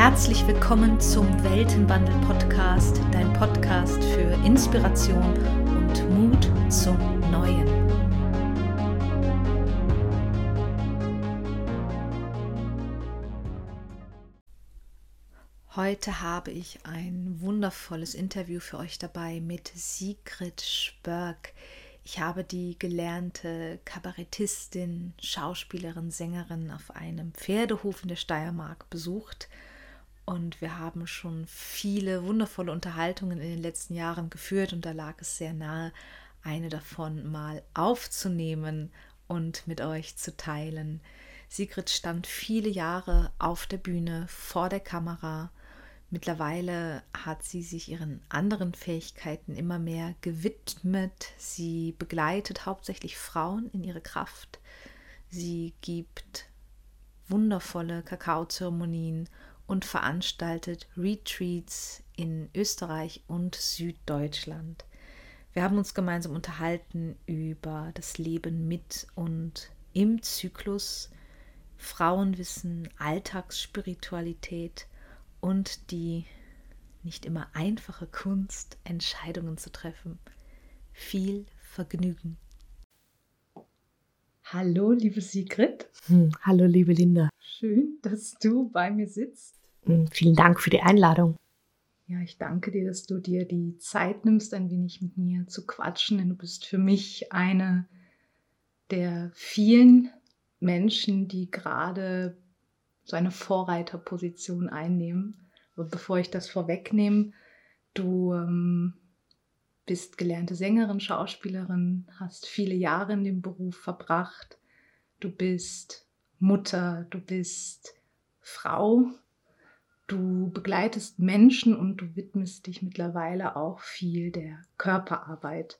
Herzlich willkommen zum Weltenwandel Podcast, dein Podcast für Inspiration und Mut zum Neuen. Heute habe ich ein wundervolles Interview für euch dabei mit Sigrid Spörk. Ich habe die gelernte Kabarettistin, Schauspielerin, Sängerin auf einem Pferdehof in der Steiermark besucht und wir haben schon viele wundervolle Unterhaltungen in den letzten Jahren geführt und da lag es sehr nahe, eine davon mal aufzunehmen und mit euch zu teilen. Sigrid stand viele Jahre auf der Bühne vor der Kamera. Mittlerweile hat sie sich ihren anderen Fähigkeiten immer mehr gewidmet. Sie begleitet hauptsächlich Frauen in ihre Kraft. Sie gibt wundervolle Kakaozeremonien und veranstaltet Retreats in Österreich und Süddeutschland. Wir haben uns gemeinsam unterhalten über das Leben mit und im Zyklus, Frauenwissen, Alltagsspiritualität und die nicht immer einfache Kunst, Entscheidungen zu treffen. Viel Vergnügen. Hallo, liebe Sigrid. Hm, hallo, liebe Linda. Schön, dass du bei mir sitzt. Hm, vielen Dank für die Einladung. Ja, ich danke dir, dass du dir die Zeit nimmst, ein wenig mit mir zu quatschen, denn du bist für mich eine der vielen Menschen, die gerade so eine Vorreiterposition einnehmen. Aber bevor ich das vorwegnehme, du ähm, bist gelernte Sängerin, Schauspielerin, hast viele Jahre in dem Beruf verbracht. Du bist Mutter, du bist Frau, Du begleitest Menschen und du widmest dich mittlerweile auch viel der Körperarbeit.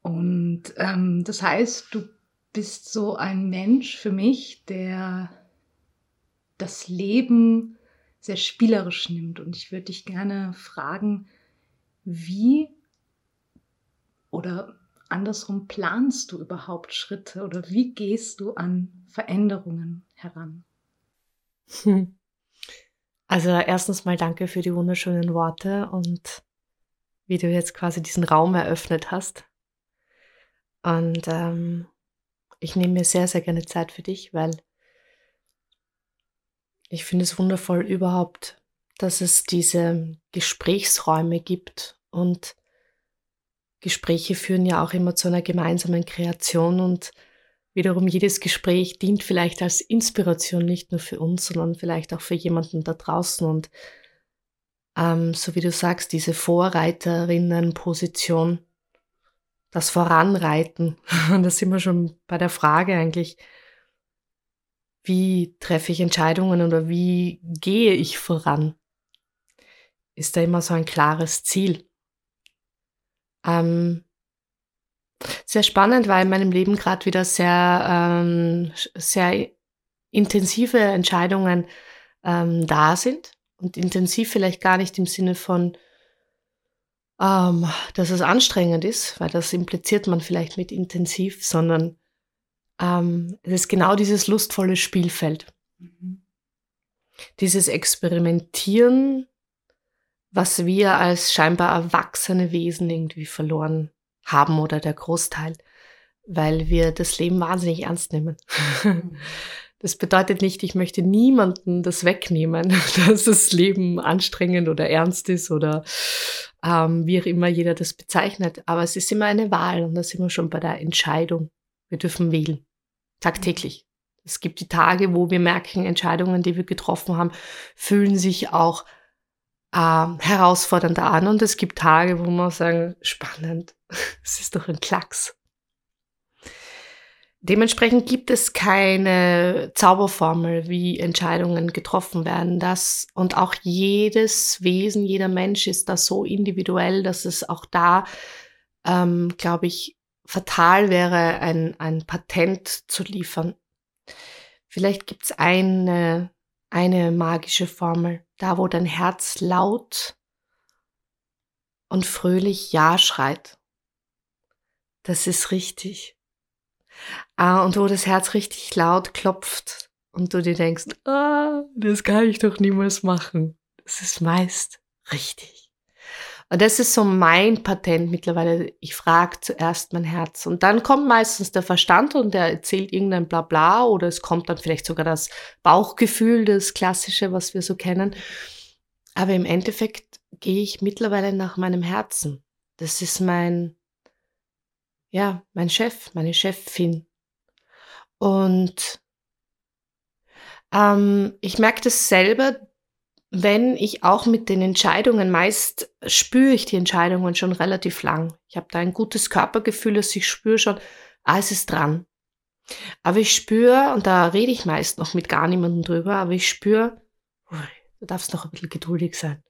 Und ähm, das heißt, du bist so ein Mensch für mich, der das Leben sehr spielerisch nimmt. Und ich würde dich gerne fragen, wie oder andersrum planst du überhaupt Schritte oder wie gehst du an Veränderungen heran? Hm. Also erstens mal danke für die wunderschönen Worte und wie du jetzt quasi diesen Raum eröffnet hast. Und ähm, ich nehme mir sehr, sehr gerne Zeit für dich, weil ich finde es wundervoll überhaupt, dass es diese Gesprächsräume gibt und Gespräche führen ja auch immer zu einer gemeinsamen Kreation und wiederum jedes Gespräch dient vielleicht als Inspiration nicht nur für uns, sondern vielleicht auch für jemanden da draußen. Und ähm, so wie du sagst, diese Vorreiterinnenposition, das Voranreiten, und da sind wir schon bei der Frage eigentlich, wie treffe ich Entscheidungen oder wie gehe ich voran? Ist da immer so ein klares Ziel? Ähm, sehr spannend, weil in meinem Leben gerade wieder sehr, ähm, sehr intensive Entscheidungen ähm, da sind. Und intensiv vielleicht gar nicht im Sinne von, ähm, dass es anstrengend ist, weil das impliziert man vielleicht mit intensiv, sondern ähm, es ist genau dieses lustvolle Spielfeld. Mhm. Dieses Experimentieren, was wir als scheinbar erwachsene Wesen irgendwie verloren haben oder der Großteil, weil wir das Leben wahnsinnig ernst nehmen. Das bedeutet nicht, ich möchte niemanden das wegnehmen, dass das Leben anstrengend oder ernst ist oder ähm, wie auch immer jeder das bezeichnet. Aber es ist immer eine Wahl und da sind wir schon bei der Entscheidung. Wir dürfen wählen. Tagtäglich. Es gibt die Tage, wo wir merken, Entscheidungen, die wir getroffen haben, fühlen sich auch äh, herausfordernder an. Und es gibt Tage, wo man sagen, spannend, es ist doch ein Klacks. Dementsprechend gibt es keine Zauberformel, wie Entscheidungen getroffen werden. Das und auch jedes Wesen, jeder Mensch ist da so individuell, dass es auch da, ähm, glaube ich, fatal wäre, ein, ein Patent zu liefern. Vielleicht gibt es eine, eine magische Formel, da wo dein Herz laut und fröhlich Ja schreit. Das ist richtig. Ah, und wo das Herz richtig laut klopft und du dir denkst, ah, das kann ich doch niemals machen. Das ist meist richtig. Und das ist so mein Patent mittlerweile. Ich frage zuerst mein Herz. Und dann kommt meistens der Verstand und der erzählt irgendein Blabla oder es kommt dann vielleicht sogar das Bauchgefühl, das Klassische, was wir so kennen. Aber im Endeffekt gehe ich mittlerweile nach meinem Herzen. Das ist mein, ja, mein Chef, meine Chefin. Und ähm, ich merke das selber, wenn ich auch mit den Entscheidungen, meist spüre ich die Entscheidungen schon relativ lang. Ich habe da ein gutes Körpergefühl, dass ich spüre schon, ah, es ist dran. Aber ich spüre, und da rede ich meist noch mit gar niemandem drüber, aber ich spüre, du darfst noch ein bisschen geduldig sein.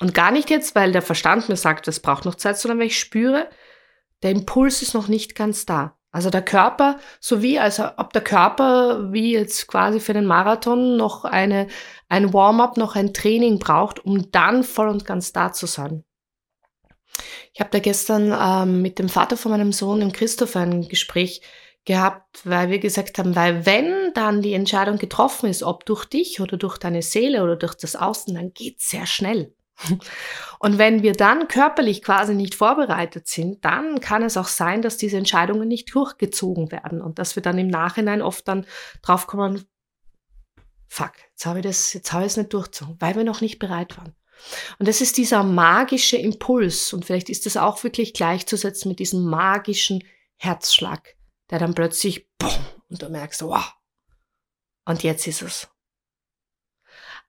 Und gar nicht jetzt, weil der Verstand mir sagt, es braucht noch Zeit, sondern weil ich spüre, der Impuls ist noch nicht ganz da. Also der Körper, so wie, also ob der Körper wie jetzt quasi für den Marathon noch eine, ein Warm-up, noch ein Training braucht, um dann voll und ganz da zu sein. Ich habe da gestern ähm, mit dem Vater von meinem Sohn, dem Christopher, ein Gespräch gehabt, weil wir gesagt haben, weil wenn dann die Entscheidung getroffen ist, ob durch dich oder durch deine Seele oder durch das Außen, dann geht's sehr schnell. Und wenn wir dann körperlich quasi nicht vorbereitet sind, dann kann es auch sein, dass diese Entscheidungen nicht durchgezogen werden und dass wir dann im Nachhinein oft dann draufkommen, fuck, jetzt habe ich das, jetzt habe ich es nicht durchgezogen, weil wir noch nicht bereit waren. Und das ist dieser magische Impuls und vielleicht ist das auch wirklich gleichzusetzen mit diesem magischen Herzschlag, der dann plötzlich, boom, und du merkst, wow, und jetzt ist es.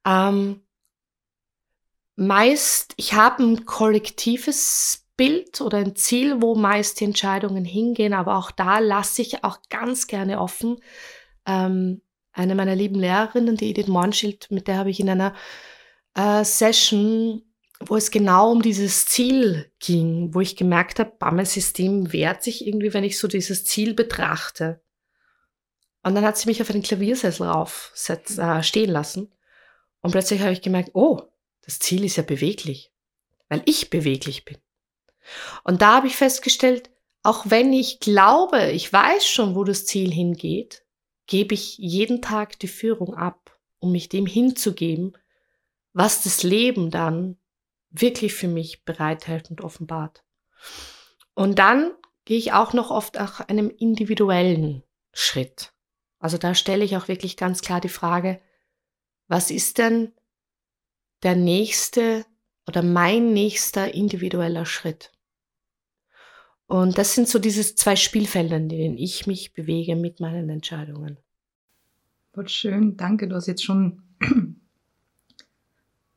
Ähm, meist, ich habe ein kollektives Bild oder ein Ziel, wo meist die Entscheidungen hingehen, aber auch da lasse ich auch ganz gerne offen. Ähm, eine meiner lieben Lehrerinnen, die Edith Mornschild, mit der habe ich in einer äh, Session, wo es genau um dieses Ziel ging, wo ich gemerkt habe, mein System wehrt sich irgendwie, wenn ich so dieses Ziel betrachte. Und dann hat sie mich auf einen Klaviersessel rauf äh, stehen lassen. Und plötzlich habe ich gemerkt, oh, das Ziel ist ja beweglich, weil ich beweglich bin. Und da habe ich festgestellt, auch wenn ich glaube, ich weiß schon, wo das Ziel hingeht, gebe ich jeden Tag die Führung ab, um mich dem hinzugeben, was das Leben dann wirklich für mich bereithält und offenbart. Und dann gehe ich auch noch oft nach einem individuellen Schritt. Also da stelle ich auch wirklich ganz klar die Frage, was ist denn der nächste oder mein nächster individueller Schritt. Und das sind so diese zwei Spielfelder, in denen ich mich bewege mit meinen Entscheidungen. Voll schön, danke. Du hast jetzt schon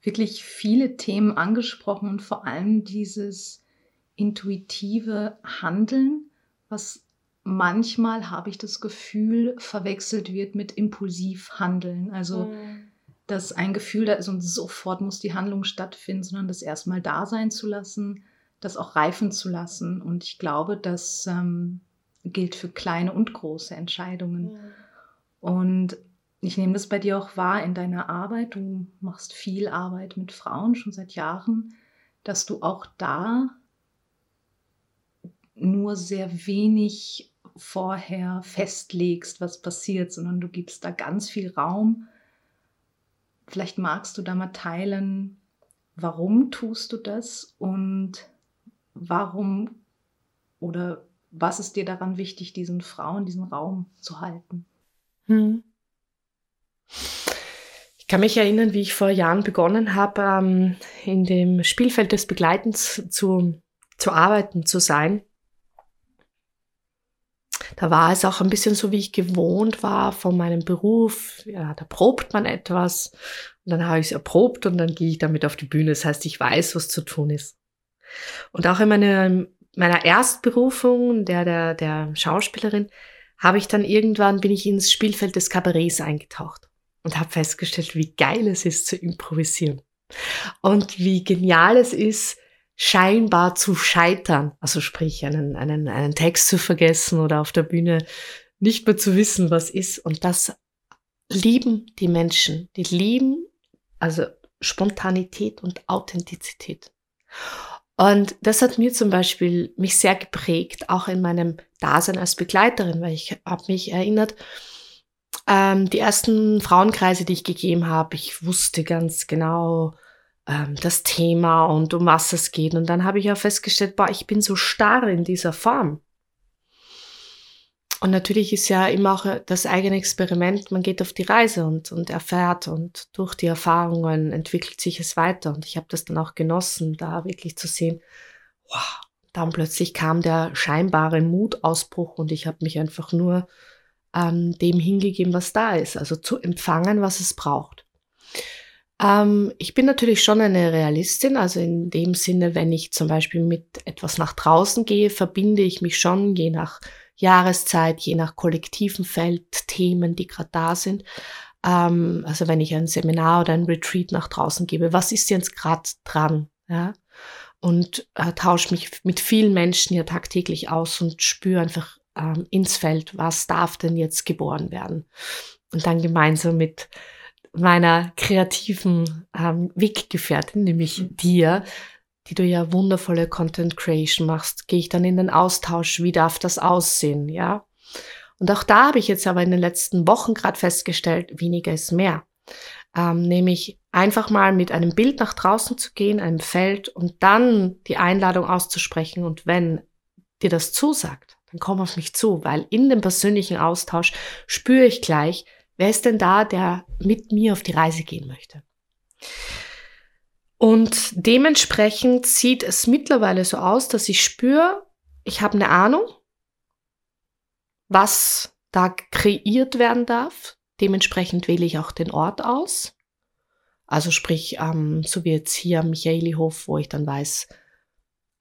wirklich viele Themen angesprochen und vor allem dieses intuitive Handeln, was manchmal, habe ich das Gefühl, verwechselt wird mit impulsiv Handeln. Also mhm dass ein Gefühl da ist und sofort muss die Handlung stattfinden, sondern das erstmal da sein zu lassen, das auch reifen zu lassen. Und ich glaube, das ähm, gilt für kleine und große Entscheidungen. Ja. Und ich nehme das bei dir auch wahr in deiner Arbeit. Du machst viel Arbeit mit Frauen schon seit Jahren, dass du auch da nur sehr wenig vorher festlegst, was passiert, sondern du gibst da ganz viel Raum Vielleicht magst du da mal teilen, warum tust du das und warum oder was ist dir daran wichtig, diesen Frauen diesen Raum zu halten? Hm. Ich kann mich erinnern, wie ich vor Jahren begonnen habe, ähm, in dem Spielfeld des Begleitens zu, zu arbeiten, zu sein da war es auch ein bisschen so, wie ich gewohnt war von meinem Beruf. Ja, da probt man etwas und dann habe ich es erprobt und dann gehe ich damit auf die Bühne. Das heißt, ich weiß, was zu tun ist. Und auch in meiner, meiner Erstberufung, der, der, der Schauspielerin, habe ich dann irgendwann, bin ich ins Spielfeld des Kabarets eingetaucht und habe festgestellt, wie geil es ist zu improvisieren. Und wie genial es ist, scheinbar zu scheitern, also sprich einen, einen, einen Text zu vergessen oder auf der Bühne nicht mehr zu wissen, was ist. Und das lieben die Menschen. Die lieben also Spontanität und Authentizität. Und das hat mir zum Beispiel mich sehr geprägt, auch in meinem Dasein als Begleiterin, weil ich habe mich erinnert, ähm, die ersten Frauenkreise, die ich gegeben habe, ich wusste ganz genau ähm, das Thema und um was es geht. Und dann habe ich ja festgestellt, boah, ich bin so starr in dieser Form. Und natürlich ist ja immer auch das eigene Experiment, man geht auf die Reise und, und erfährt und durch die Erfahrungen entwickelt sich es weiter. Und ich habe das dann auch genossen, da wirklich zu sehen, wow, dann plötzlich kam der scheinbare Mutausbruch und ich habe mich einfach nur ähm, dem hingegeben, was da ist, also zu empfangen, was es braucht. Ähm, ich bin natürlich schon eine Realistin, also in dem Sinne, wenn ich zum Beispiel mit etwas nach draußen gehe, verbinde ich mich schon je nach Jahreszeit, je nach kollektiven Feld, Themen, die gerade da sind. Ähm, also wenn ich ein Seminar oder ein Retreat nach draußen gebe, was ist jetzt gerade dran? Ja? Und äh, tausche mich mit vielen Menschen ja tagtäglich aus und spüre einfach ähm, ins Feld, was darf denn jetzt geboren werden. Und dann gemeinsam mit meiner kreativen ähm, Weggefährtin, nämlich mhm. dir, die du ja wundervolle Content Creation machst, gehe ich dann in den Austausch, wie darf das aussehen, ja? Und auch da habe ich jetzt aber in den letzten Wochen gerade festgestellt, weniger ist mehr. Ähm, nämlich einfach mal mit einem Bild nach draußen zu gehen, einem Feld und dann die Einladung auszusprechen und wenn dir das zusagt, dann komm auf mich zu, weil in dem persönlichen Austausch spüre ich gleich, wer ist denn da, der mit mir auf die Reise gehen möchte. Und dementsprechend sieht es mittlerweile so aus, dass ich spüre, ich habe eine Ahnung, was da kreiert werden darf. Dementsprechend wähle ich auch den Ort aus. Also sprich, ähm, so wie jetzt hier am Michaelihof, wo ich dann weiß,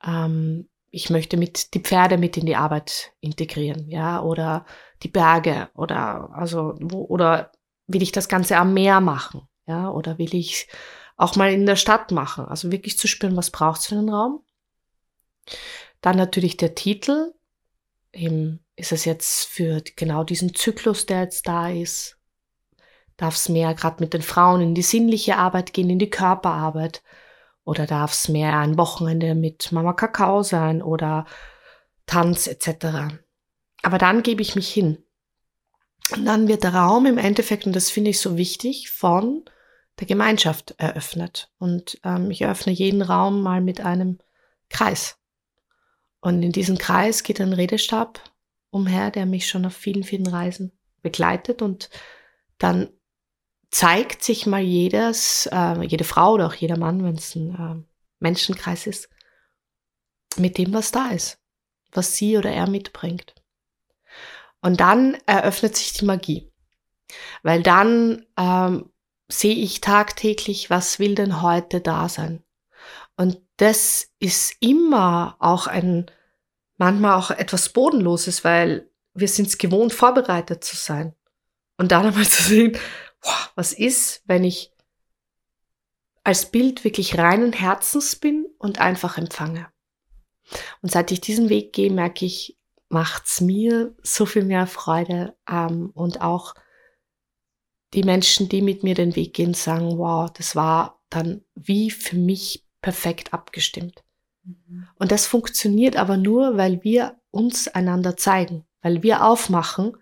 ähm, ich möchte mit die Pferde mit in die Arbeit integrieren, ja, oder die Berge oder also wo, oder will ich das Ganze am Meer machen, ja, oder will ich auch mal in der Stadt machen, also wirklich zu spüren, was braucht es für einen Raum. Dann natürlich der Titel, eben ist es jetzt für genau diesen Zyklus, der jetzt da ist, darf es mehr gerade mit den Frauen in die sinnliche Arbeit gehen, in die Körperarbeit oder darf es mehr ein Wochenende mit Mama Kakao sein oder Tanz etc. Aber dann gebe ich mich hin. Und dann wird der Raum im Endeffekt, und das finde ich so wichtig, von der Gemeinschaft eröffnet. Und ähm, ich eröffne jeden Raum mal mit einem Kreis. Und in diesem Kreis geht ein Redestab umher, der mich schon auf vielen, vielen Reisen begleitet. Und dann zeigt sich mal jedes, äh, jede Frau oder auch jeder Mann, wenn es ein äh, Menschenkreis ist, mit dem, was da ist, was sie oder er mitbringt. Und dann eröffnet sich die Magie, weil dann ähm, sehe ich tagtäglich, was will denn heute da sein. Und das ist immer auch ein, manchmal auch etwas Bodenloses, weil wir sind es gewohnt, vorbereitet zu sein. Und dann einmal zu sehen, was ist, wenn ich als Bild wirklich reinen Herzens bin und einfach empfange. Und seit ich diesen Weg gehe, merke ich, macht's mir so viel mehr Freude ähm, und auch die Menschen, die mit mir den Weg gehen, sagen, wow, das war dann wie für mich perfekt abgestimmt. Mhm. Und das funktioniert aber nur, weil wir uns einander zeigen, weil wir aufmachen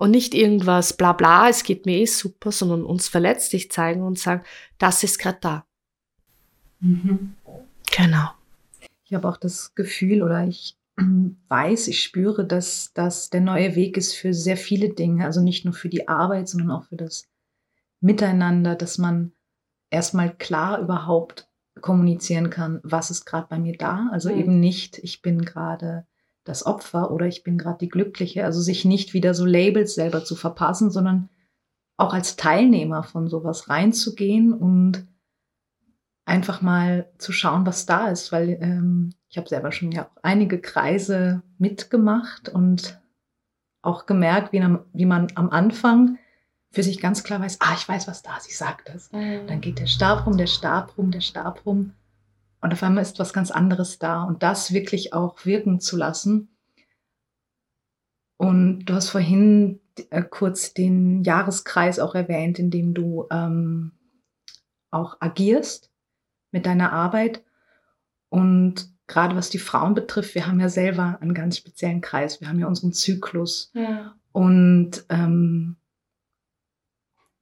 und nicht irgendwas bla bla, es geht mir eh super, sondern uns verletzlich zeigen und sagen, das ist gerade da. Mhm. Genau. Ich habe auch das Gefühl oder ich weiß, ich spüre, dass das der neue Weg ist für sehr viele Dinge, also nicht nur für die Arbeit, sondern auch für das Miteinander, dass man erstmal klar überhaupt kommunizieren kann, was ist gerade bei mir da. Also mhm. eben nicht, ich bin gerade das Opfer oder ich bin gerade die Glückliche. Also sich nicht wieder so Labels selber zu verpassen, sondern auch als Teilnehmer von sowas reinzugehen und einfach mal zu schauen, was da ist, weil ähm, ich habe selber schon ja auch einige Kreise mitgemacht und auch gemerkt, wie, wie, man am Anfang für sich ganz klar weiß, ah, ich weiß, was da ist, ich sag das. Mhm. Dann geht der Stab rum, der Stab rum, der Stab rum. Und auf einmal ist was ganz anderes da und das wirklich auch wirken zu lassen. Und du hast vorhin äh, kurz den Jahreskreis auch erwähnt, in dem du ähm, auch agierst mit deiner Arbeit. Und gerade was die Frauen betrifft, wir haben ja selber einen ganz speziellen Kreis. Wir haben ja unseren Zyklus. Ja. Und ähm,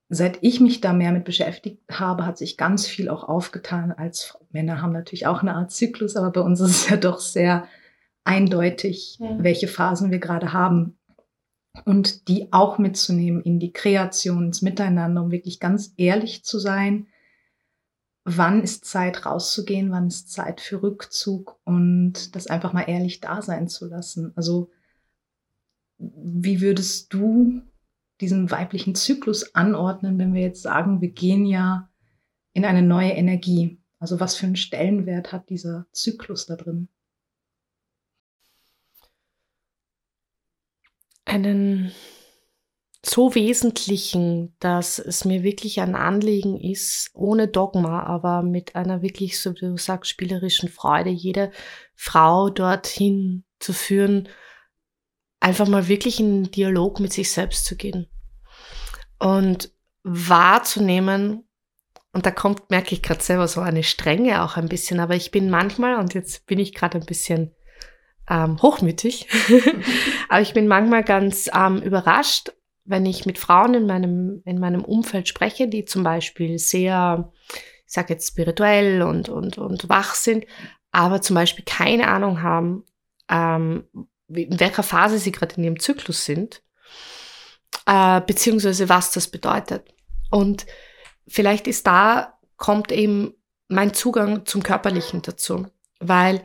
seit ich mich da mehr mit beschäftigt habe, hat sich ganz viel auch aufgetan. Als Männer haben natürlich auch eine Art Zyklus, aber bei uns ist es ja doch sehr eindeutig, ja. welche Phasen wir gerade haben. Und die auch mitzunehmen in die Kreation, ins Miteinander, um wirklich ganz ehrlich zu sein. Wann ist Zeit rauszugehen? Wann ist Zeit für Rückzug? Und das einfach mal ehrlich da sein zu lassen. Also, wie würdest du diesen weiblichen Zyklus anordnen, wenn wir jetzt sagen, wir gehen ja in eine neue Energie? Also was für einen Stellenwert hat dieser Zyklus da drin? Einen so wesentlichen, dass es mir wirklich ein Anliegen ist, ohne Dogma, aber mit einer wirklich, so wie du sagst, spielerischen Freude, jede Frau dorthin zu führen, einfach mal wirklich in Dialog mit sich selbst zu gehen und wahrzunehmen, und da kommt, merke ich gerade selber so eine Strenge auch ein bisschen, aber ich bin manchmal, und jetzt bin ich gerade ein bisschen ähm, hochmütig, aber ich bin manchmal ganz ähm, überrascht, wenn ich mit Frauen in meinem, in meinem Umfeld spreche, die zum Beispiel sehr, ich sage jetzt spirituell und, und, und wach sind, aber zum Beispiel keine Ahnung haben, ähm, in welcher Phase sie gerade in ihrem Zyklus sind, äh, beziehungsweise was das bedeutet. Und vielleicht ist da, kommt eben mein Zugang zum Körperlichen dazu, weil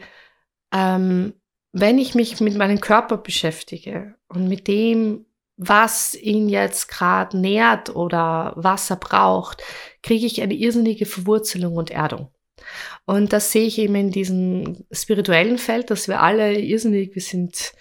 ähm, wenn ich mich mit meinem Körper beschäftige und mit dem, was ihn jetzt gerade nährt oder was er braucht, kriege ich eine irrsinnige Verwurzelung und Erdung. Und das sehe ich eben in diesem spirituellen Feld, dass wir alle irrsinnig, wir sind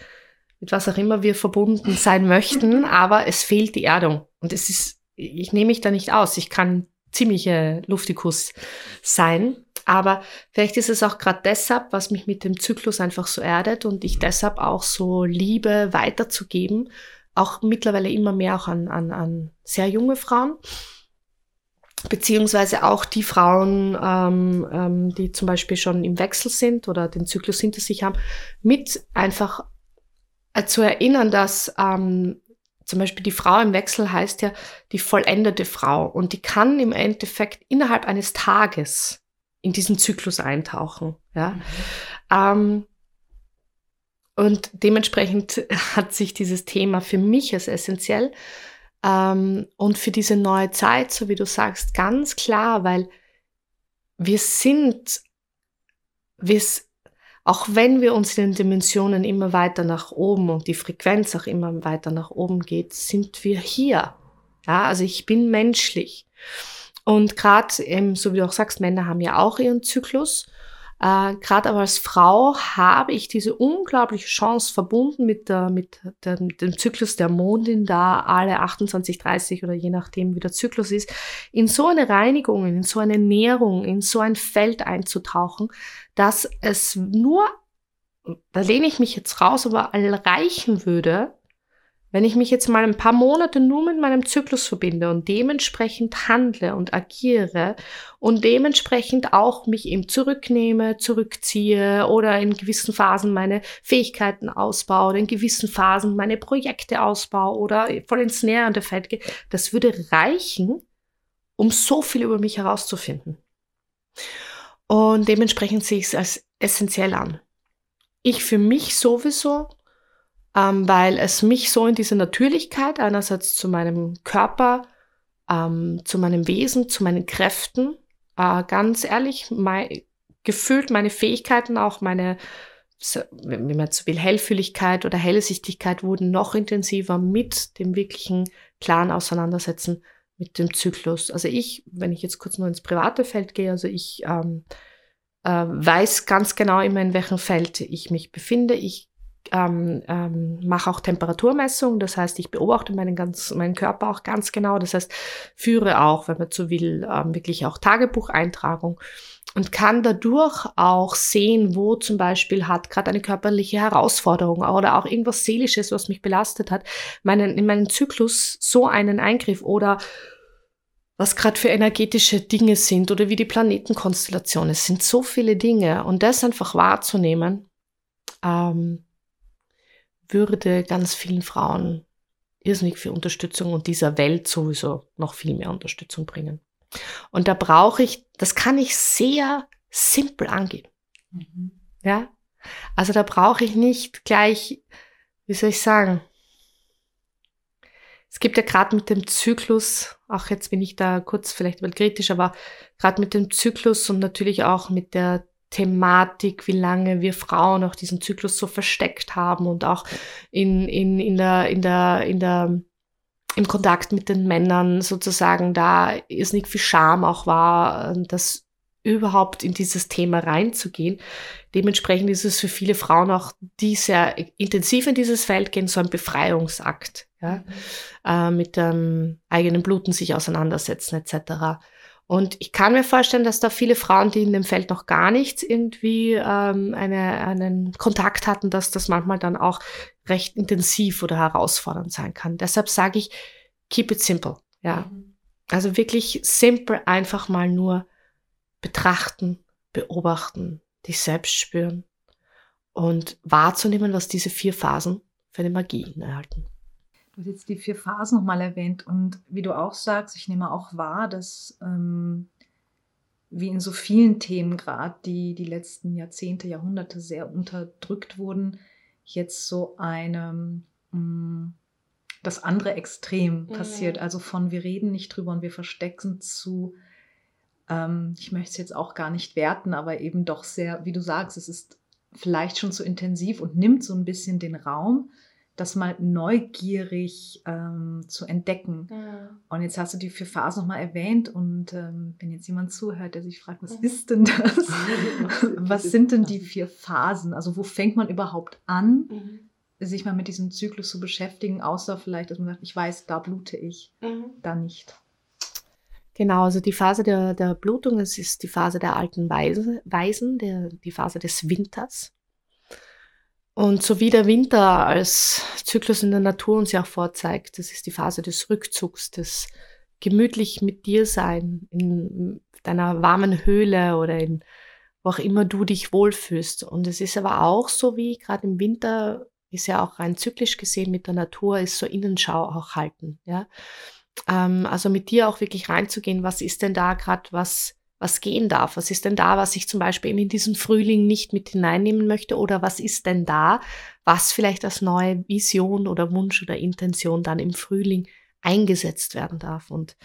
mit was auch immer wir verbunden sein möchten, aber es fehlt die Erdung. Und es ist, ich nehme mich da nicht aus. Ich kann ziemliche Luftikus sein. Aber vielleicht ist es auch gerade deshalb, was mich mit dem Zyklus einfach so erdet und ich deshalb auch so liebe, weiterzugeben. Auch mittlerweile immer mehr auch an, an, an sehr junge Frauen beziehungsweise auch die Frauen, ähm, ähm, die zum Beispiel schon im Wechsel sind oder den Zyklus hinter sich haben, mit einfach äh, zu erinnern, dass ähm, zum Beispiel die Frau im Wechsel heißt ja die vollendete Frau und die kann im Endeffekt innerhalb eines Tages in diesen Zyklus eintauchen. Ja? Mhm. Ähm, und dementsprechend hat sich dieses Thema für mich als essentiell ähm, und für diese neue Zeit, so wie du sagst, ganz klar, weil wir sind, wir, auch wenn wir uns in den Dimensionen immer weiter nach oben und die Frequenz auch immer weiter nach oben geht, sind wir hier. Ja, also ich bin menschlich. Und gerade, so wie du auch sagst, Männer haben ja auch ihren Zyklus. Äh, Gerade aber als Frau habe ich diese unglaubliche Chance verbunden mit, der, mit, der, mit dem Zyklus der Mondin, da alle 28, 30 oder je nachdem, wie der Zyklus ist, in so eine Reinigung, in so eine Nährung, in so ein Feld einzutauchen, dass es nur, da lehne ich mich jetzt raus, aber reichen würde, wenn ich mich jetzt mal ein paar Monate nur mit meinem Zyklus verbinde und dementsprechend handle und agiere und dementsprechend auch mich eben zurücknehme, zurückziehe oder in gewissen Phasen meine Fähigkeiten ausbaue oder in gewissen Phasen meine Projekte ausbaue oder voll ins nähernde Feld gehe, das würde reichen, um so viel über mich herauszufinden. Und dementsprechend sehe ich es als essentiell an. Ich für mich sowieso ähm, weil es mich so in diese Natürlichkeit einerseits zu meinem Körper, ähm, zu meinem Wesen, zu meinen Kräften, äh, ganz ehrlich, mein, gefühlt meine Fähigkeiten, auch meine, wie man jetzt will, Hellfühligkeit oder Hellsichtigkeit wurden noch intensiver mit dem wirklichen klaren Auseinandersetzen mit dem Zyklus. Also ich, wenn ich jetzt kurz nur ins private Feld gehe, also ich ähm, äh, weiß ganz genau immer, in welchem Feld ich mich befinde. Ich ähm, ähm, mache auch Temperaturmessungen, das heißt, ich beobachte meinen, ganz, meinen Körper auch ganz genau, das heißt, führe auch, wenn man so will, ähm, wirklich auch Tagebucheintragung und kann dadurch auch sehen, wo zum Beispiel hat gerade eine körperliche Herausforderung oder auch irgendwas Seelisches, was mich belastet hat, meinen, in meinen Zyklus so einen Eingriff oder was gerade für energetische Dinge sind oder wie die Planetenkonstellationen. Es sind so viele Dinge und das einfach wahrzunehmen, ähm, würde ganz vielen Frauen irrsinnig viel Unterstützung und dieser Welt sowieso noch viel mehr Unterstützung bringen. Und da brauche ich, das kann ich sehr simpel angehen. Mhm. Ja, also da brauche ich nicht gleich, wie soll ich sagen, es gibt ja gerade mit dem Zyklus, auch jetzt bin ich da kurz vielleicht mal kritisch, aber gerade mit dem Zyklus und natürlich auch mit der Thematik, wie lange wir Frauen auch diesen Zyklus so versteckt haben und auch in, in, in der, in der, in der, im Kontakt mit den Männern sozusagen da ist nicht viel Scham auch war, das überhaupt in dieses Thema reinzugehen. Dementsprechend ist es für viele Frauen auch, die sehr intensiv in dieses Feld gehen, so ein Befreiungsakt, ja, mhm. äh, mit dem eigenen Bluten sich auseinandersetzen etc. Und ich kann mir vorstellen, dass da viele Frauen, die in dem Feld noch gar nichts irgendwie ähm, eine, einen Kontakt hatten, dass das manchmal dann auch recht intensiv oder herausfordernd sein kann. Deshalb sage ich, keep it simple. Ja. Mhm. Also wirklich simpel einfach mal nur betrachten, beobachten, dich selbst spüren und wahrzunehmen, was diese vier Phasen für eine Magie erhalten. Du hast jetzt die vier Phasen nochmal erwähnt und wie du auch sagst, ich nehme auch wahr, dass ähm, wie in so vielen Themen gerade, die die letzten Jahrzehnte, Jahrhunderte sehr unterdrückt wurden, jetzt so eine, mh, mm, das andere Extrem mhm. passiert. Also von wir reden nicht drüber und wir verstecken zu, ähm, ich möchte es jetzt auch gar nicht werten, aber eben doch sehr, wie du sagst, es ist vielleicht schon zu intensiv und nimmt so ein bisschen den Raum das mal neugierig ähm, zu entdecken. Ja. Und jetzt hast du die vier Phasen nochmal erwähnt und ähm, wenn jetzt jemand zuhört, der sich fragt, was mhm. ist denn das? was sind denn die vier Phasen? Also wo fängt man überhaupt an, mhm. sich mal mit diesem Zyklus zu beschäftigen, außer vielleicht, dass man sagt, ich weiß, da blute ich, mhm. da nicht. Genau, also die Phase der, der Blutung, es ist die Phase der alten Weise, Weisen, der, die Phase des Winters. Und so wie der Winter als Zyklus in der Natur uns ja auch vorzeigt, das ist die Phase des Rückzugs, des gemütlich mit dir sein, in deiner warmen Höhle oder in wo auch immer du dich wohlfühlst. Und es ist aber auch so wie gerade im Winter ist ja auch rein zyklisch gesehen mit der Natur, ist so Innenschau auch halten. Ja? Ähm, also mit dir auch wirklich reinzugehen, was ist denn da gerade, was was gehen darf. Was ist denn da, was ich zum Beispiel in diesen Frühling nicht mit hineinnehmen möchte? Oder was ist denn da, was vielleicht als neue Vision oder Wunsch oder Intention dann im Frühling eingesetzt werden darf? Und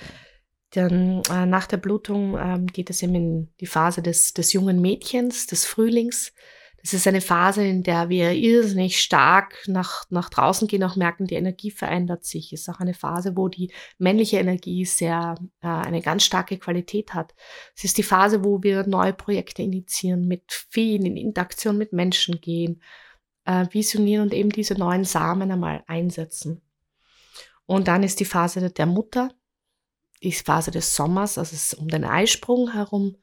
dann äh, nach der Blutung ähm, geht es eben in die Phase des, des jungen Mädchens, des Frühlings. Das ist eine Phase, in der wir irrsinnig stark nach, nach draußen gehen, auch merken, die Energie verändert sich. Ist auch eine Phase, wo die männliche Energie sehr, äh, eine ganz starke Qualität hat. Es ist die Phase, wo wir neue Projekte initiieren, mit vielen in Interaktion mit Menschen gehen, äh, visionieren und eben diese neuen Samen einmal einsetzen. Und dann ist die Phase der Mutter, die Phase des Sommers, also es ist um den Eisprung herum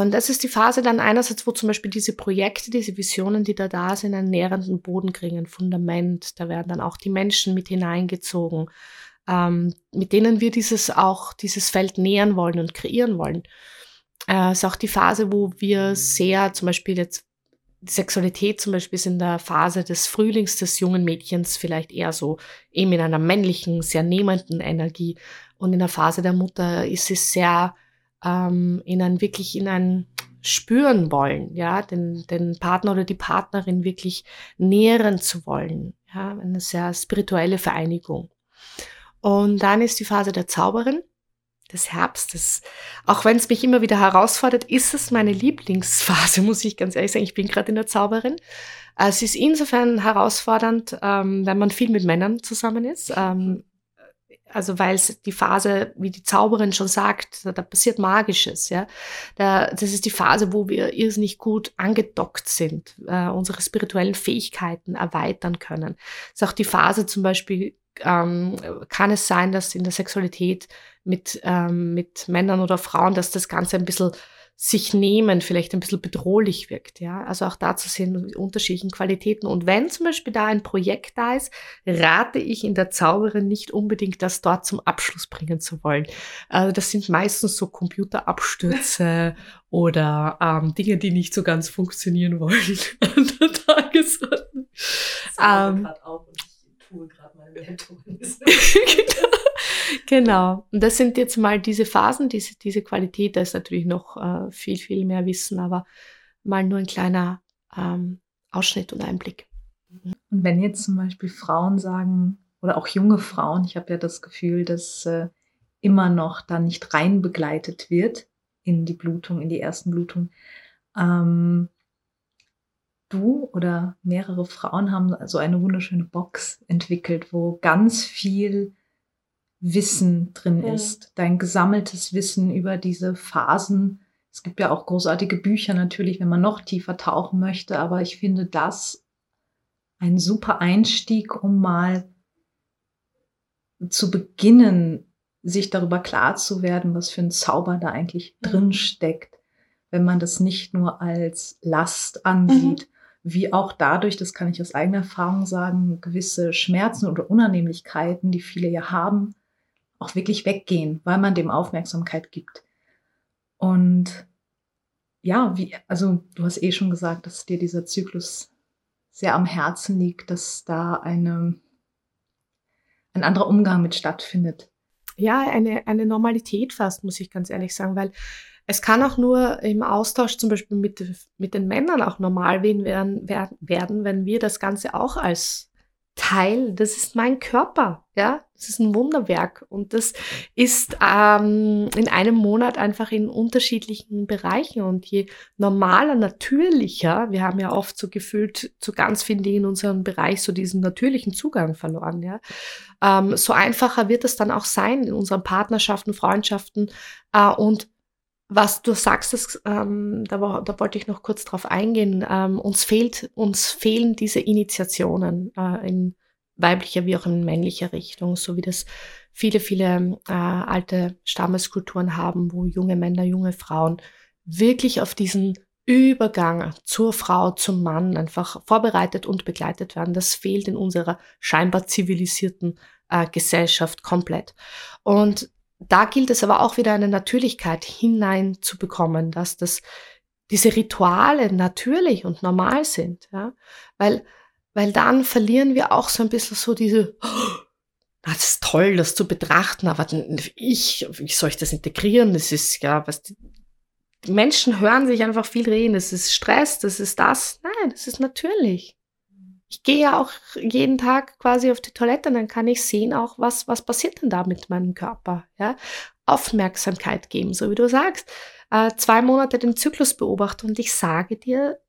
und das ist die Phase dann einerseits, wo zum Beispiel diese Projekte, diese Visionen, die da da sind, einen nährenden Boden kriegen, ein Fundament. Da werden dann auch die Menschen mit hineingezogen, ähm, mit denen wir dieses auch, dieses Feld nähern wollen und kreieren wollen. Äh, ist auch die Phase, wo wir sehr, zum Beispiel jetzt Sexualität zum Beispiel ist in der Phase des Frühlings des jungen Mädchens vielleicht eher so eben in einer männlichen, sehr nehmenden Energie. Und in der Phase der Mutter ist es sehr ähm, in ein wirklich in ein spüren wollen, ja, den, den Partner oder die Partnerin wirklich nähren zu wollen, ja, eine sehr spirituelle Vereinigung. Und dann ist die Phase der Zauberin, des Herbstes. Auch wenn es mich immer wieder herausfordert, ist es meine Lieblingsphase, muss ich ganz ehrlich sagen. Ich bin gerade in der Zauberin. Es ist insofern herausfordernd, ähm, wenn man viel mit Männern zusammen ist. Ähm, also weil es die Phase, wie die Zauberin schon sagt, da, da passiert Magisches, ja. Da, das ist die Phase, wo wir irrsinnig gut angedockt sind, äh, unsere spirituellen Fähigkeiten erweitern können. Es ist auch die Phase zum Beispiel, ähm, kann es sein, dass in der Sexualität mit, ähm, mit Männern oder Frauen, dass das Ganze ein bisschen sich nehmen vielleicht ein bisschen bedrohlich wirkt. Ja? Also auch dazu sehen die unterschiedlichen Qualitäten. Und wenn zum Beispiel da ein Projekt da ist, rate ich in der Zauberin nicht unbedingt, das dort zum Abschluss bringen zu wollen. Also das sind meistens so Computerabstürze oder ähm, Dinge, die nicht so ganz funktionieren wollen an der Tagesordnung. Ähm, tue gerade meine Mentorin. genau. genau. Und das sind jetzt mal diese Phasen, diese, diese Qualität. Da ist natürlich noch äh, viel, viel mehr Wissen, aber mal nur ein kleiner ähm, Ausschnitt und Einblick. Und wenn jetzt zum Beispiel Frauen sagen, oder auch junge Frauen, ich habe ja das Gefühl, dass äh, immer noch da nicht rein begleitet wird in die Blutung, in die ersten Blutungen. Ähm, du oder mehrere Frauen haben so eine wunderschöne Box entwickelt, wo ganz viel Wissen drin ja. ist, dein gesammeltes Wissen über diese Phasen. Es gibt ja auch großartige Bücher natürlich, wenn man noch tiefer tauchen möchte, aber ich finde das ein super Einstieg, um mal zu beginnen, sich darüber klar zu werden, was für ein Zauber da eigentlich drin steckt, wenn man das nicht nur als Last ansieht, mhm. Wie auch dadurch, das kann ich aus eigener Erfahrung sagen, gewisse Schmerzen oder Unannehmlichkeiten, die viele ja haben, auch wirklich weggehen, weil man dem Aufmerksamkeit gibt. Und ja, wie, also du hast eh schon gesagt, dass dir dieser Zyklus sehr am Herzen liegt, dass da eine, ein anderer Umgang mit stattfindet. Ja, eine, eine Normalität fast, muss ich ganz ehrlich sagen, weil es kann auch nur im Austausch zum Beispiel mit, mit den Männern auch normal werden, werden, wenn wir das Ganze auch als Teil, das ist mein Körper, ja, das ist ein Wunderwerk. Und das ist ähm, in einem Monat einfach in unterschiedlichen Bereichen. Und je normaler, natürlicher, wir haben ja oft so gefühlt zu ganz vielen Dingen in unserem Bereich so diesen natürlichen Zugang verloren, ja, ähm, so einfacher wird es dann auch sein in unseren Partnerschaften, Freundschaften äh, und was du sagst, das, ähm, da, da wollte ich noch kurz drauf eingehen. Ähm, uns fehlt, uns fehlen diese Initiationen äh, in weiblicher wie auch in männlicher Richtung, so wie das viele, viele äh, alte Stammeskulturen haben, wo junge Männer, junge Frauen wirklich auf diesen Übergang zur Frau, zum Mann einfach vorbereitet und begleitet werden. Das fehlt in unserer scheinbar zivilisierten äh, Gesellschaft komplett. Und da gilt es aber auch wieder eine Natürlichkeit hineinzubekommen, dass das, diese Rituale natürlich und normal sind, ja, weil, weil dann verlieren wir auch so ein bisschen so diese, oh, das ist toll, das zu betrachten, aber ich, wie soll ich das integrieren? Das ist, ja, was, die Menschen hören sich einfach viel reden, das ist Stress, das ist das. Nein, das ist natürlich ich gehe ja auch jeden Tag quasi auf die Toilette und dann kann ich sehen auch, was, was passiert denn da mit meinem Körper. Ja? Aufmerksamkeit geben, so wie du sagst. Äh, zwei Monate den Zyklus beobachten und ich sage dir,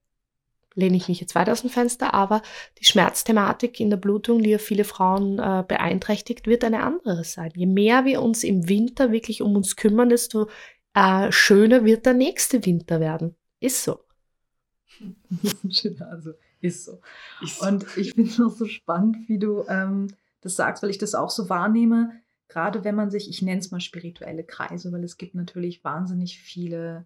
lehne ich mich jetzt weiter aus dem Fenster, aber die Schmerzthematik in der Blutung, die ja viele Frauen äh, beeinträchtigt, wird eine andere sein. Je mehr wir uns im Winter wirklich um uns kümmern, desto äh, schöner wird der nächste Winter werden. Ist so. also ist so. Ist so. Und ich finde es auch so spannend, wie du ähm, das sagst, weil ich das auch so wahrnehme, gerade wenn man sich, ich nenne es mal spirituelle Kreise, weil es gibt natürlich wahnsinnig viele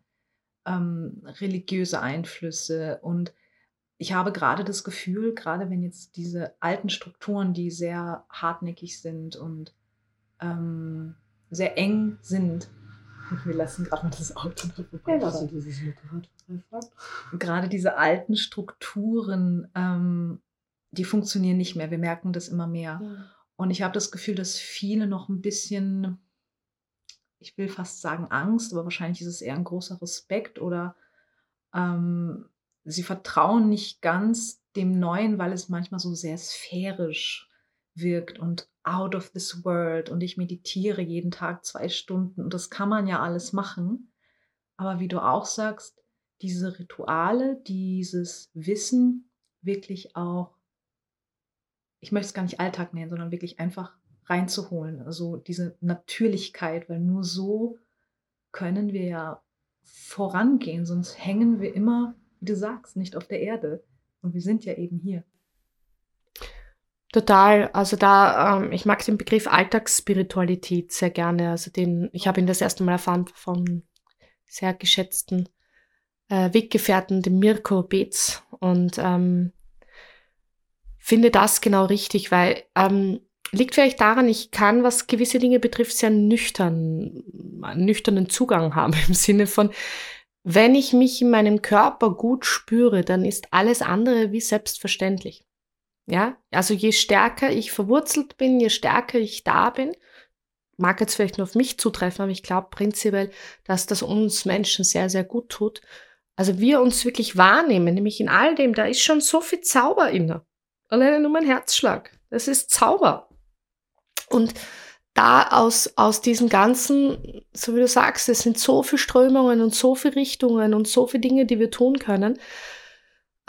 ähm, religiöse Einflüsse und ich habe gerade das Gefühl, gerade wenn jetzt diese alten Strukturen, die sehr hartnäckig sind und ähm, sehr eng sind, wir lassen gerade mal das Auto vorbei. Ja, dieses Motorrad Gerade diese alten Strukturen, ähm, die funktionieren nicht mehr. Wir merken das immer mehr. Ja. Und ich habe das Gefühl, dass viele noch ein bisschen, ich will fast sagen Angst, aber wahrscheinlich ist es eher ein großer Respekt oder ähm, sie vertrauen nicht ganz dem Neuen, weil es manchmal so sehr sphärisch wirkt und out of this world und ich meditiere jeden Tag zwei Stunden und das kann man ja alles machen. Aber wie du auch sagst, diese Rituale, dieses Wissen wirklich auch, ich möchte es gar nicht Alltag nennen, sondern wirklich einfach reinzuholen. Also diese Natürlichkeit, weil nur so können wir ja vorangehen, sonst hängen wir immer, wie du sagst, nicht auf der Erde. Und wir sind ja eben hier. Total. Also da, ähm, ich mag den Begriff Alltagsspiritualität sehr gerne. Also den, ich habe ihn das erste Mal erfahren vom sehr geschätzten äh, Weggefährten, dem Mirko Beetz. Und ähm, finde das genau richtig, weil ähm, liegt vielleicht daran, ich kann, was gewisse Dinge betrifft, sehr nüchtern, nüchternen Zugang haben im Sinne von, wenn ich mich in meinem Körper gut spüre, dann ist alles andere wie selbstverständlich. Ja, also je stärker ich verwurzelt bin, je stärker ich da bin, mag jetzt vielleicht nur auf mich zutreffen, aber ich glaube prinzipiell, dass das uns Menschen sehr, sehr gut tut. Also wir uns wirklich wahrnehmen, nämlich in all dem, da ist schon so viel Zauber inne. Alleine nur mein Herzschlag. Das ist Zauber. Und da aus, aus diesen ganzen, so wie du sagst, es sind so viele Strömungen und so viele Richtungen und so viele Dinge, die wir tun können.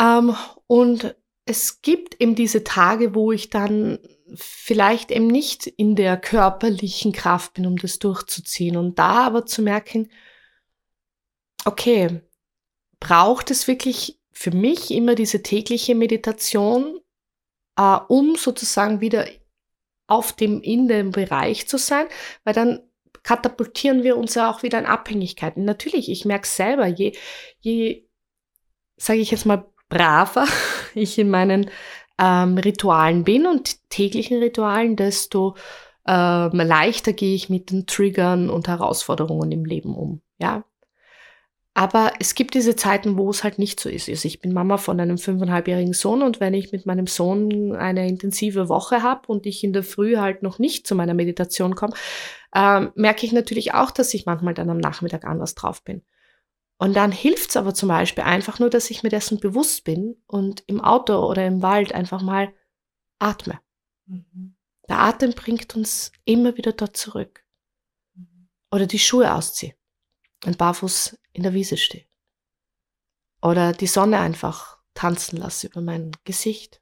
Ähm, und es gibt eben diese Tage, wo ich dann vielleicht eben nicht in der körperlichen Kraft bin, um das durchzuziehen. Und da aber zu merken, okay, braucht es wirklich für mich immer diese tägliche Meditation, äh, um sozusagen wieder auf dem, in dem Bereich zu sein, weil dann katapultieren wir uns ja auch wieder in Abhängigkeiten. Natürlich, ich merke selber, je, je, sage ich jetzt mal, braver ich in meinen ähm, Ritualen bin und täglichen Ritualen, desto ähm, leichter gehe ich mit den Triggern und Herausforderungen im Leben um. Ja, aber es gibt diese Zeiten, wo es halt nicht so ist. Also ich bin Mama von einem fünfeinhalbjährigen Sohn und wenn ich mit meinem Sohn eine intensive Woche habe und ich in der Früh halt noch nicht zu meiner Meditation komme, ähm, merke ich natürlich auch, dass ich manchmal dann am Nachmittag anders drauf bin. Und dann hilft es aber zum Beispiel einfach nur, dass ich mir dessen bewusst bin und im Auto oder im Wald einfach mal atme. Mhm. Der Atem bringt uns immer wieder dort zurück. Mhm. Oder die Schuhe ausziehe und barfuß in der Wiese stehe. Oder die Sonne einfach tanzen lasse über mein Gesicht.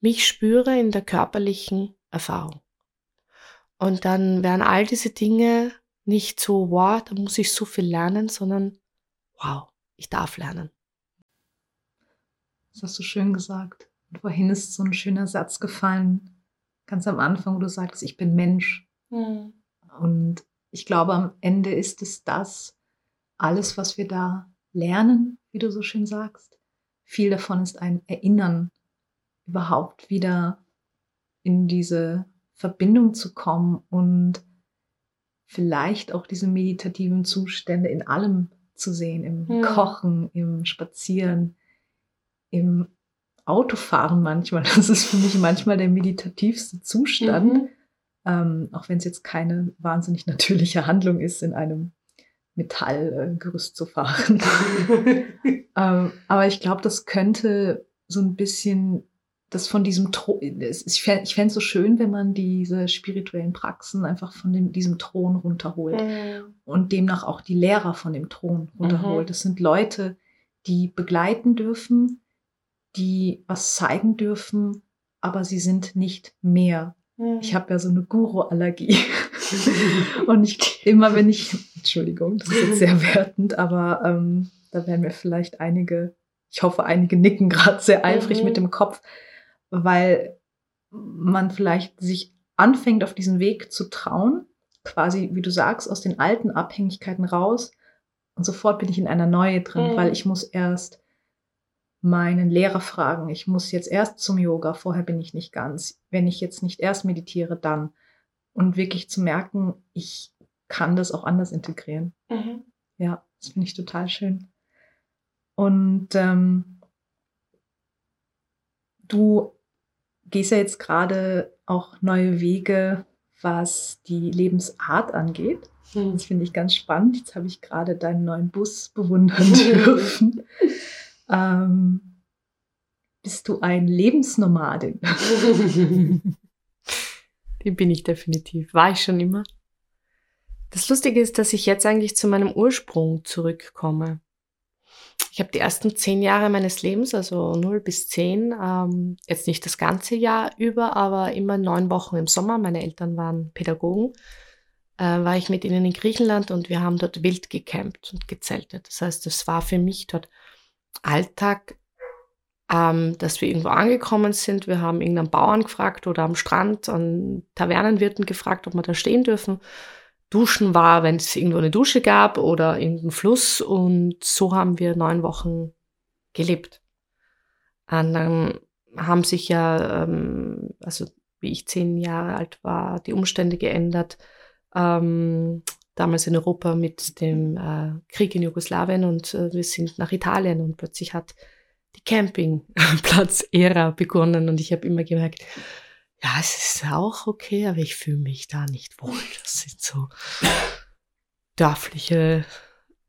Mich spüre in der körperlichen Erfahrung. Und dann werden all diese Dinge nicht so, wow, da muss ich so viel lernen, sondern wow, ich darf lernen. Das hast du schön gesagt. Und vorhin ist so ein schöner Satz gefallen, ganz am Anfang, wo du sagst, ich bin Mensch. Mhm. Und ich glaube, am Ende ist es das, alles, was wir da lernen, wie du so schön sagst. Viel davon ist ein Erinnern, überhaupt wieder in diese Verbindung zu kommen und vielleicht auch diese meditativen Zustände in allem zu sehen, im ja. Kochen, im Spazieren, im Autofahren manchmal. Das ist für mich manchmal der meditativste Zustand, mhm ähm, auch wenn es jetzt keine wahnsinnig natürliche Handlung ist, in einem Metallgerüst zu fahren. ähm, aber ich glaube, das könnte so ein bisschen das von diesem Thron, ich fände es so schön, wenn man diese spirituellen Praxen einfach von dem, diesem Thron runterholt mhm. und demnach auch die Lehrer von dem Thron runterholt. Mhm. Das sind Leute, die begleiten dürfen, die was zeigen dürfen, aber sie sind nicht mehr ich hm. habe ja so eine Guru-Allergie. und ich immer, wenn ich, Entschuldigung, das ist jetzt sehr wertend, aber ähm, da werden mir vielleicht einige, ich hoffe, einige nicken gerade sehr eifrig mhm. mit dem Kopf, weil man vielleicht sich anfängt, auf diesen Weg zu trauen, quasi, wie du sagst, aus den alten Abhängigkeiten raus. Und sofort bin ich in einer neue drin, mhm. weil ich muss erst meinen Lehrer fragen. Ich muss jetzt erst zum Yoga, vorher bin ich nicht ganz. Wenn ich jetzt nicht erst meditiere, dann. Und wirklich zu merken, ich kann das auch anders integrieren. Mhm. Ja, das finde ich total schön. Und ähm, du gehst ja jetzt gerade auch neue Wege, was die Lebensart angeht. Mhm. Das finde ich ganz spannend. Jetzt habe ich gerade deinen neuen Bus bewundern dürfen. Ähm, bist du ein Lebensnomadin? Die bin ich definitiv. War ich schon immer. Das Lustige ist, dass ich jetzt eigentlich zu meinem Ursprung zurückkomme. Ich habe die ersten zehn Jahre meines Lebens, also 0 bis 10, ähm, jetzt nicht das ganze Jahr über, aber immer neun Wochen im Sommer. Meine Eltern waren Pädagogen. Äh, war ich mit ihnen in Griechenland und wir haben dort wild gecampt und gezeltet. Das heißt, es war für mich dort Alltag, ähm, dass wir irgendwo angekommen sind. Wir haben irgendeinen Bauern gefragt oder am Strand an Tavernenwirten gefragt, ob wir da stehen dürfen. Duschen war, wenn es irgendwo eine Dusche gab oder irgendeinen Fluss. Und so haben wir neun Wochen gelebt. Und dann haben sich ja, ähm, also wie ich zehn Jahre alt war, die Umstände geändert. Ähm, damals in Europa mit dem äh, Krieg in Jugoslawien und äh, wir sind nach Italien und plötzlich hat die Campingplatz-Ära begonnen und ich habe immer gemerkt, ja, es ist auch okay, aber ich fühle mich da nicht wohl. Das sind so dörfliche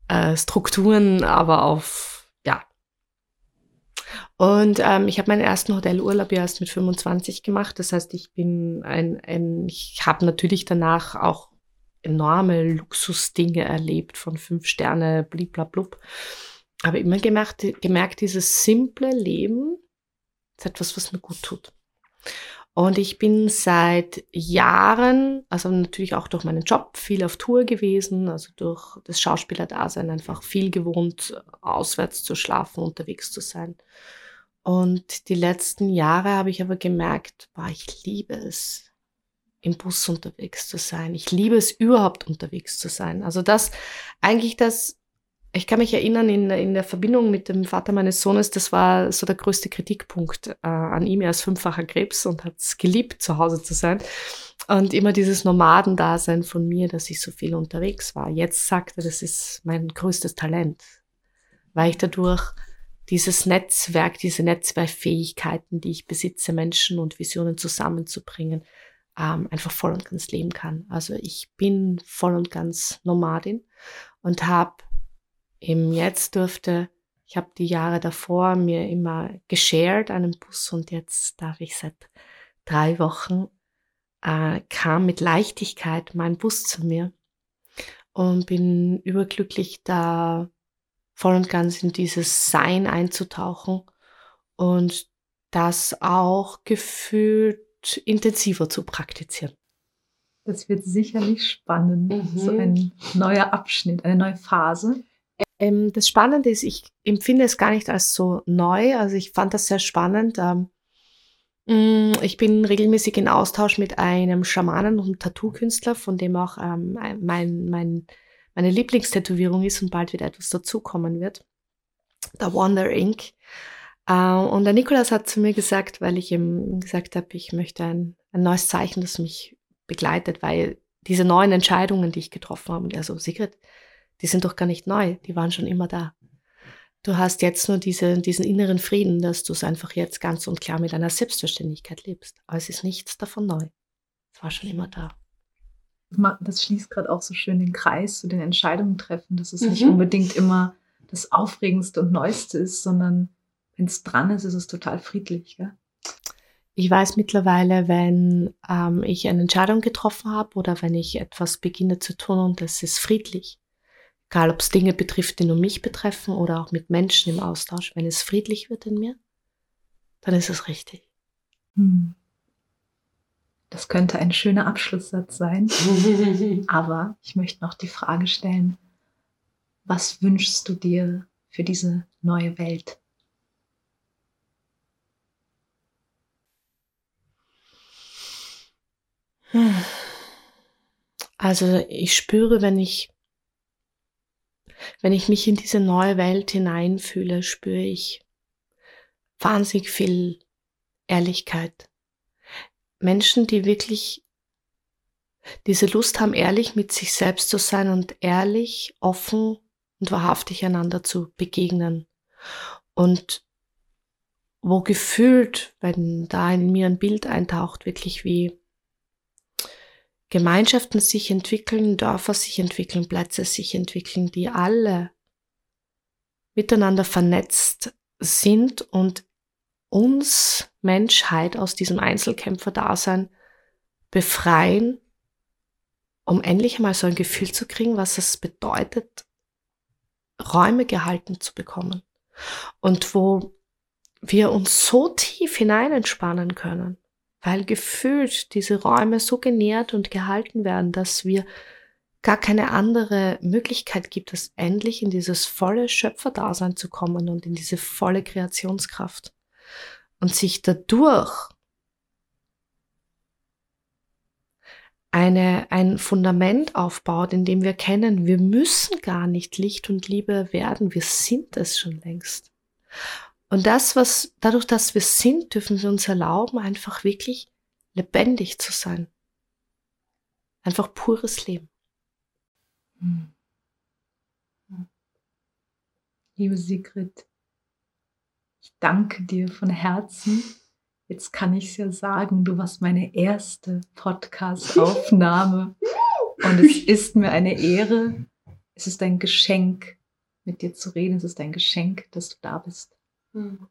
äh, Strukturen, aber auf, ja. Und ähm, ich habe meinen ersten Hotelurlaub erst mit 25 gemacht. Das heißt, ich bin ein, ein ich habe natürlich danach auch enorme Luxusdinge erlebt von fünf Sterne, bliblablub. Aber immer gemerkt, gemerkt, dieses simple Leben ist etwas, was mir gut tut. Und ich bin seit Jahren, also natürlich auch durch meinen Job, viel auf Tour gewesen, also durch das Schauspielerdasein einfach viel gewohnt, auswärts zu schlafen, unterwegs zu sein. Und die letzten Jahre habe ich aber gemerkt, boah, ich liebe es, im Bus unterwegs zu sein. Ich liebe es überhaupt unterwegs zu sein. Also das, eigentlich das ich kann mich erinnern, in, in der Verbindung mit dem Vater meines Sohnes, das war so der größte Kritikpunkt äh, an ihm. Er ist fünffacher Krebs und hat es geliebt, zu Hause zu sein. Und immer dieses Nomadendasein von mir, dass ich so viel unterwegs war. Jetzt sagt er, das ist mein größtes Talent, weil ich dadurch dieses Netzwerk, diese Netzwerkfähigkeiten, die ich besitze, Menschen und Visionen zusammenzubringen, ähm, einfach voll und ganz leben kann. Also ich bin voll und ganz Nomadin und habe eben jetzt durfte, ich habe die Jahre davor mir immer geshared einen Bus und jetzt darf ich seit drei Wochen, äh, kam mit Leichtigkeit mein Bus zu mir und bin überglücklich da voll und ganz in dieses Sein einzutauchen und das auch gefühlt intensiver zu praktizieren. Das wird sicherlich spannend. Mhm. So ein neuer Abschnitt, eine neue Phase. Ähm, das Spannende ist, ich empfinde es gar nicht als so neu. Also ich fand das sehr spannend. Ähm, mm, ich bin regelmäßig in Austausch mit einem Schamanen und Tattoo-Künstler, von dem auch ähm, mein, mein, meine Lieblingstätowierung ist und bald wieder etwas dazukommen wird. Der Wonder Ink. Äh, und der Nikolas hat zu mir gesagt, weil ich ihm gesagt habe, ich möchte ein, ein neues Zeichen, das mich begleitet, weil diese neuen Entscheidungen, die ich getroffen habe, also Sigrid, die sind doch gar nicht neu, die waren schon immer da. Du hast jetzt nur diese, diesen inneren Frieden, dass du es einfach jetzt ganz und klar mit einer Selbstverständlichkeit lebst. Aber es ist nichts davon neu. Es war schon immer da. Das schließt gerade auch so schön den Kreis zu den Entscheidungen treffen, dass es mhm. nicht unbedingt immer das Aufregendste und Neueste ist, sondern wenn es dran ist, ist es total friedlich. Gell? Ich weiß mittlerweile, wenn ähm, ich eine Entscheidung getroffen habe oder wenn ich etwas beginne zu tun und es ist friedlich, Egal, ob es Dinge betrifft, die nur mich betreffen oder auch mit Menschen im Austausch. Wenn es friedlich wird in mir, dann ist es richtig. Hm. Das könnte ein schöner Abschlusssatz sein. Aber ich möchte noch die Frage stellen, was wünschst du dir für diese neue Welt? Also ich spüre, wenn ich wenn ich mich in diese neue Welt hineinfühle, spüre ich wahnsinnig viel Ehrlichkeit. Menschen, die wirklich diese Lust haben, ehrlich mit sich selbst zu sein und ehrlich, offen und wahrhaftig einander zu begegnen. Und wo gefühlt, wenn da in mir ein Bild eintaucht, wirklich wie Gemeinschaften sich entwickeln, Dörfer sich entwickeln, Plätze sich entwickeln, die alle miteinander vernetzt sind und uns Menschheit aus diesem Einzelkämpferdasein befreien, um endlich einmal so ein Gefühl zu kriegen, was es bedeutet, Räume gehalten zu bekommen. Und wo wir uns so tief hinein entspannen können weil gefühlt diese Räume so genährt und gehalten werden, dass wir gar keine andere Möglichkeit gibt, es endlich in dieses volle Schöpferdasein zu kommen und in diese volle Kreationskraft und sich dadurch eine, ein Fundament aufbaut, in dem wir kennen, wir müssen gar nicht Licht und Liebe werden, wir sind es schon längst. Und das, was, dadurch, dass wir sind, dürfen wir uns erlauben, einfach wirklich lebendig zu sein. Einfach pures Leben. Hm. Liebe Sigrid, ich danke dir von Herzen. Jetzt kann ich es ja sagen, du warst meine erste Podcast-Aufnahme. Und es ist mir eine Ehre. Es ist ein Geschenk, mit dir zu reden. Es ist ein Geschenk, dass du da bist. Hm.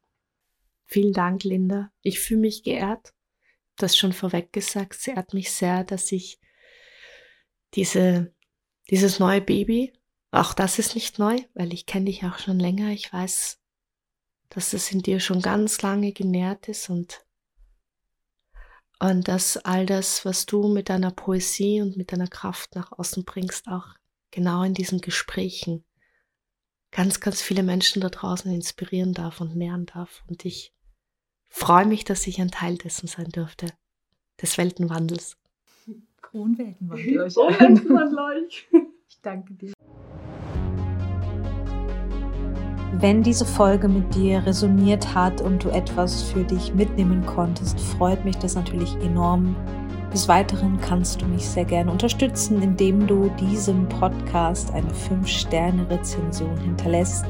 Vielen Dank, Linda. Ich fühle mich geehrt. Das schon vorweg gesagt. Es ehrt mich sehr, dass ich diese, dieses neue Baby, auch das ist nicht neu, weil ich kenne dich auch schon länger. Ich weiß, dass das in dir schon ganz lange genährt ist und und dass all das, was du mit deiner Poesie und mit deiner Kraft nach außen bringst, auch genau in diesen Gesprächen ganz, ganz viele Menschen da draußen inspirieren darf und nähren darf. Und ich freue mich, dass ich ein Teil dessen sein dürfte, des Weltenwandels. Frohen Weltenwandel euch. Frohen Weltenwandel euch. Ich danke dir. Wenn diese Folge mit dir resoniert hat und du etwas für dich mitnehmen konntest, freut mich das natürlich enorm. Des Weiteren kannst du mich sehr gerne unterstützen, indem du diesem Podcast eine 5-Sterne-Rezension hinterlässt.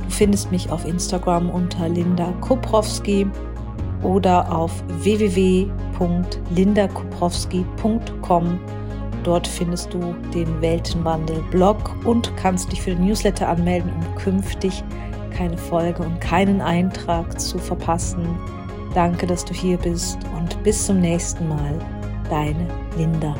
Du findest mich auf Instagram unter Linda Koprowski oder auf www.lindakoprowski.com Dort findest du den Weltenwandel-Blog und kannst dich für den Newsletter anmelden, um künftig keine Folge und keinen Eintrag zu verpassen. Danke, dass du hier bist und bis zum nächsten Mal. Deine Linda.